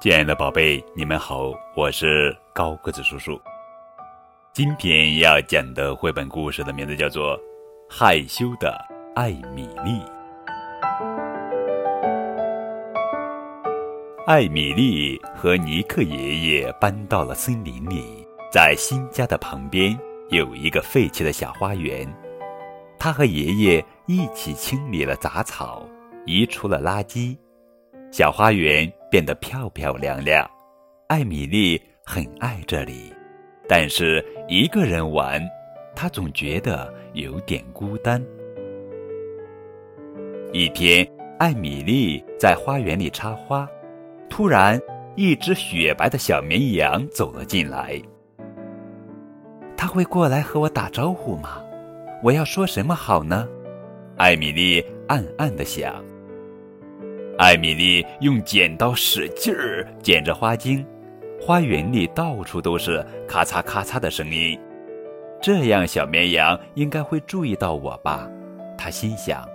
亲爱的宝贝，你们好，我是高个子叔叔。今天要讲的绘本故事的名字叫做《害羞的艾米丽》。艾米丽和尼克爷爷搬到了森林里，在新家的旁边有一个废弃的小花园。他和爷爷一起清理了杂草，移除了垃圾。小花园变得漂漂亮亮，艾米丽很爱这里，但是一个人玩，她总觉得有点孤单。一天，艾米丽在花园里插花，突然，一只雪白的小绵羊走了进来。他会过来和我打招呼吗？我要说什么好呢？艾米丽暗暗的想。艾米丽用剪刀使劲儿剪着花茎，花园里到处都是咔嚓咔嚓的声音。这样，小绵羊应该会注意到我吧？他心想。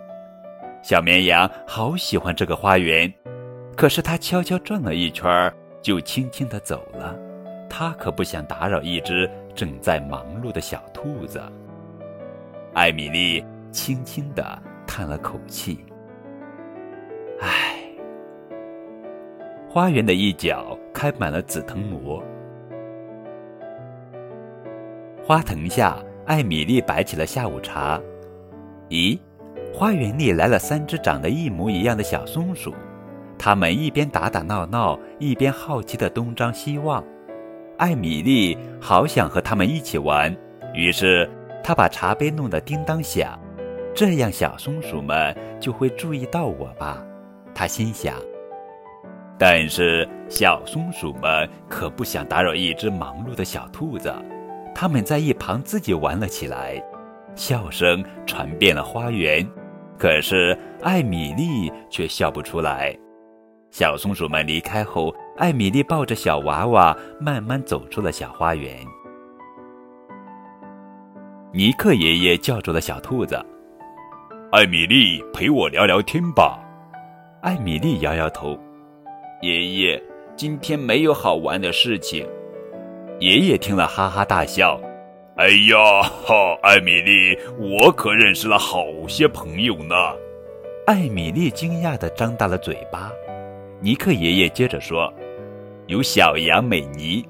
小绵羊好喜欢这个花园，可是它悄悄转了一圈，就轻轻地走了。它可不想打扰一只正在忙碌的小兔子。艾米丽轻轻地叹了口气。花园的一角开满了紫藤萝。花藤下，艾米丽摆起了下午茶。咦，花园里来了三只长得一模一样的小松鼠，它们一边打打闹闹，一边好奇地东张西望。艾米丽好想和它们一起玩，于是她把茶杯弄得叮当响，这样小松鼠们就会注意到我吧。他心想，但是小松鼠们可不想打扰一只忙碌的小兔子，他们在一旁自己玩了起来，笑声传遍了花园。可是艾米丽却笑不出来。小松鼠们离开后，艾米丽抱着小娃娃慢慢走出了小花园。尼克爷爷叫住了小兔子：“艾米丽，陪我聊聊天吧。”艾米丽摇摇头：“爷爷，今天没有好玩的事情。”爷爷听了哈哈大笑：“哎呀，哈，艾米丽，我可认识了好些朋友呢。”艾米丽惊讶地张大了嘴巴。尼克爷爷接着说：“有小羊美妮，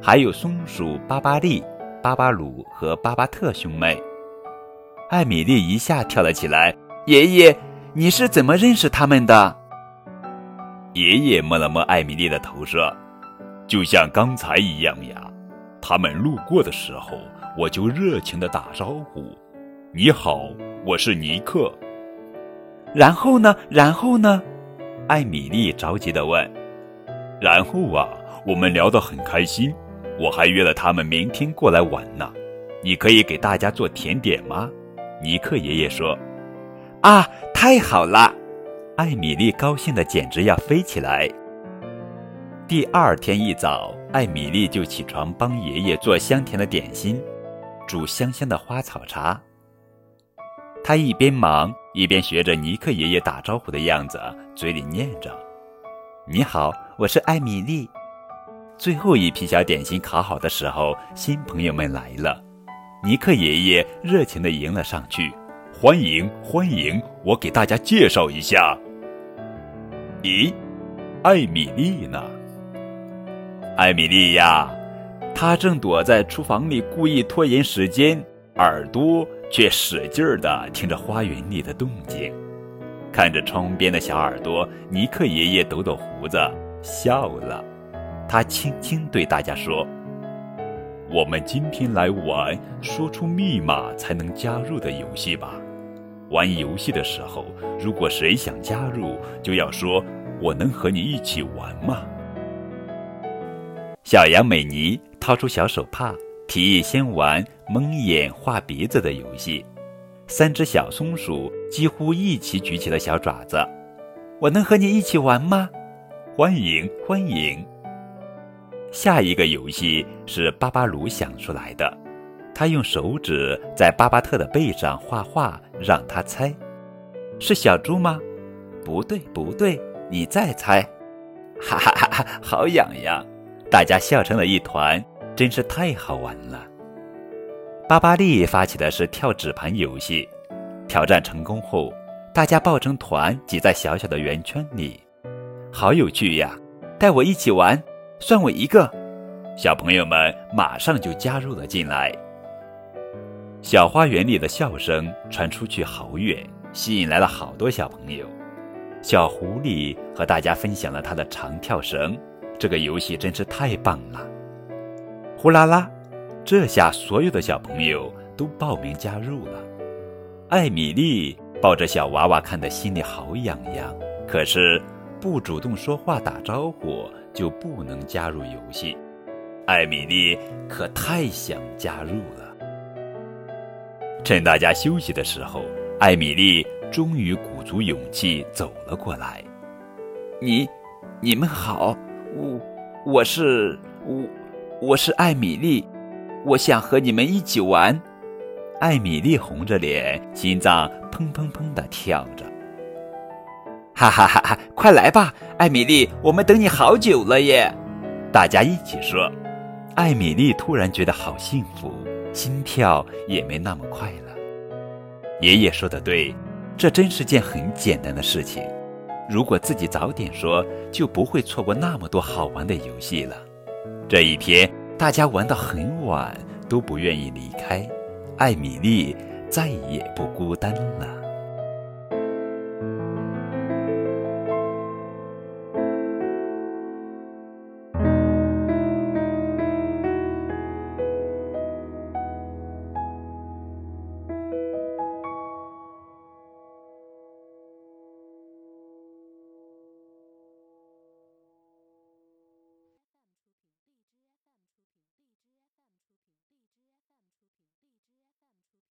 还有松鼠巴巴利、巴巴鲁和巴巴特兄妹。”艾米丽一下跳了起来：“爷爷！”你是怎么认识他们的？爷爷摸了摸艾米丽的头，说：“就像刚才一样呀。他们路过的时候，我就热情的打招呼：‘你好，我是尼克。’然后呢？然后呢？”艾米丽着急的问。“然后啊，我们聊得很开心，我还约了他们明天过来玩呢。你可以给大家做甜点吗？”尼克爷爷说。啊，太好了！艾米丽高兴的简直要飞起来。第二天一早，艾米丽就起床帮爷爷做香甜的点心，煮香香的花草茶。她一边忙一边学着尼克爷爷打招呼的样子，嘴里念着：“你好，我是艾米丽。”最后一批小点心烤好的时候，新朋友们来了，尼克爷爷热情的迎了上去。欢迎欢迎，我给大家介绍一下。咦，艾米丽呢？艾米丽呀，她正躲在厨房里故意拖延时间，耳朵却使劲儿的听着花园里的动静。看着窗边的小耳朵，尼克爷爷抖抖胡子笑了。他轻轻对大家说：“我们今天来玩说出密码才能加入的游戏吧。”玩游戏的时候，如果谁想加入，就要说“我能和你一起玩吗？”小羊美妮掏出小手帕，提议先玩蒙眼画鼻子的游戏。三只小松鼠几乎一起举起了小爪子，“我能和你一起玩吗？”“欢迎欢迎！”下一个游戏是巴巴鲁想出来的。他用手指在巴巴特的背上画画，让他猜，是小猪吗？不对，不对，你再猜。哈哈哈哈，好痒痒！大家笑成了一团，真是太好玩了。巴巴利发起的是跳纸盘游戏，挑战成功后，大家抱成团挤在小小的圆圈里，好有趣呀！带我一起玩，算我一个。小朋友们马上就加入了进来。小花园里的笑声传出去好远，吸引来了好多小朋友。小狐狸和大家分享了他的长跳绳，这个游戏真是太棒了！呼啦啦，这下所有的小朋友都报名加入了。艾米丽抱着小娃娃，看得心里好痒痒，可是不主动说话打招呼就不能加入游戏。艾米丽可太想加入了。趁大家休息的时候，艾米丽终于鼓足勇气走了过来。“你，你们好，我，我是我，我是艾米丽，我想和你们一起玩。”艾米丽红着脸，心脏砰砰砰的跳着。哈哈哈哈！快来吧，艾米丽，我们等你好久了耶！大家一起说。艾米丽突然觉得好幸福，心跳也没那么快了。爷爷说的对，这真是件很简单的事情。如果自己早点说，就不会错过那么多好玩的游戏了。这一天，大家玩到很晚，都不愿意离开。艾米丽再也不孤单了。